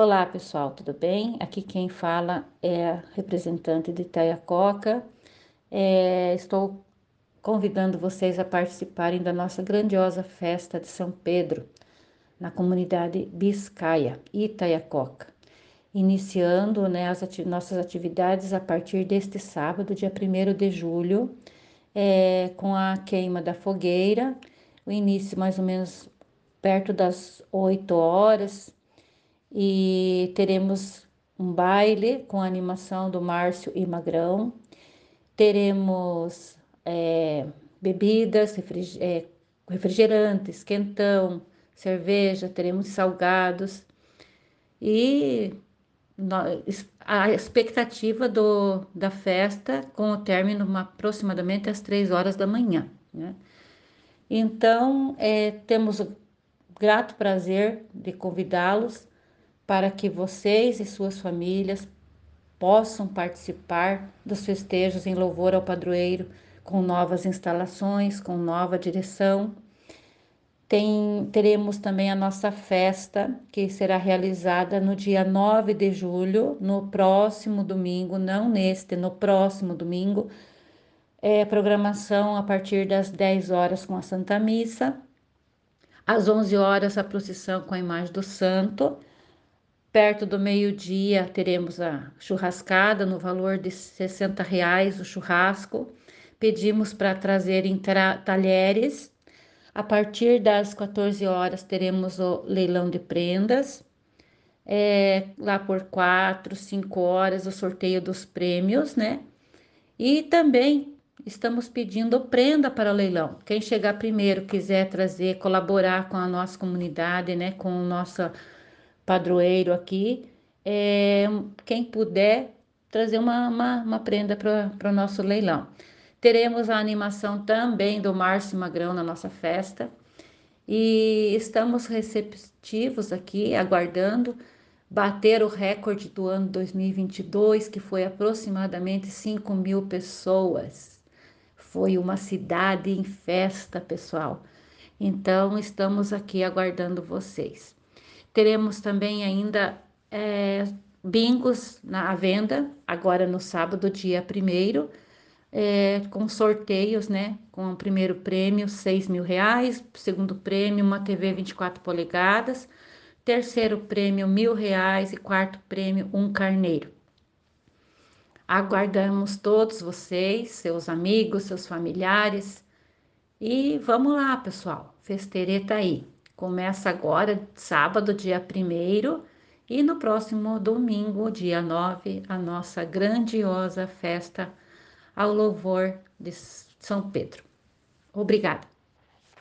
Olá pessoal, tudo bem? Aqui quem fala é a representante de Itaiacoca. É, estou convidando vocês a participarem da nossa grandiosa festa de São Pedro, na comunidade Biscaia, Itaiacoca. Iniciando né, as ati nossas atividades a partir deste sábado, dia 1 de julho, é, com a queima da fogueira, o início mais ou menos perto das 8 horas e teremos um baile com a animação do Márcio e Magrão. Teremos é, bebidas, é, refrigerantes, quentão, cerveja, teremos salgados e a expectativa do, da festa com o término aproximadamente às três horas da manhã. Né? Então, é, temos o grato prazer de convidá-los para que vocês e suas famílias possam participar dos festejos em louvor ao padroeiro com novas instalações, com nova direção. Tem, teremos também a nossa festa, que será realizada no dia 9 de julho, no próximo domingo, não neste, no próximo domingo. É programação a partir das 10 horas com a Santa Missa, às 11 horas a procissão com a imagem do santo Perto do meio-dia teremos a churrascada no valor de 60 reais o churrasco. Pedimos para trazerem talheres. A partir das 14 horas teremos o leilão de prendas. É, lá por 4, 5 horas o sorteio dos prêmios, né? E também estamos pedindo prenda para o leilão. Quem chegar primeiro quiser trazer, colaborar com a nossa comunidade, né? Com o nosso padroeiro aqui, é, quem puder trazer uma, uma, uma prenda para o nosso leilão. Teremos a animação também do Márcio Magrão na nossa festa e estamos receptivos aqui, aguardando bater o recorde do ano 2022, que foi aproximadamente 5 mil pessoas. Foi uma cidade em festa, pessoal. Então, estamos aqui aguardando vocês. Teremos também ainda é, bingos na venda, agora no sábado, dia 1 é, com sorteios, né? Com o primeiro prêmio, 6 mil reais, segundo prêmio, uma TV 24 polegadas, terceiro prêmio, mil reais e quarto prêmio, um carneiro. Aguardamos todos vocês, seus amigos, seus familiares. E vamos lá, pessoal. Festereta aí. Começa agora, sábado, dia 1 e no próximo domingo, dia 9, a nossa grandiosa festa ao louvor de São Pedro. Obrigada.